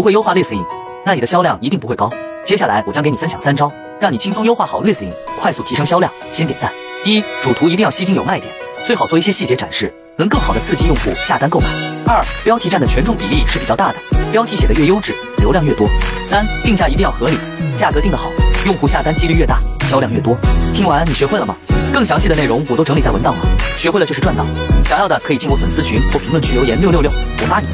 不会优化 listing，那你的销量一定不会高。接下来我将给你分享三招，让你轻松优化好 listing，快速提升销量。先点赞。一、主图一定要吸睛有卖点，最好做一些细节展示，能更好的刺激用户下单购买。二、标题占的权重比例是比较大的，标题写的越优质，流量越多。三、定价一定要合理，价格定得好，用户下单几率越大，销量越多。听完你学会了吗？更详细的内容我都整理在文档了，学会了就是赚到。想要的可以进我粉丝群或评论区留言六六六，我发你。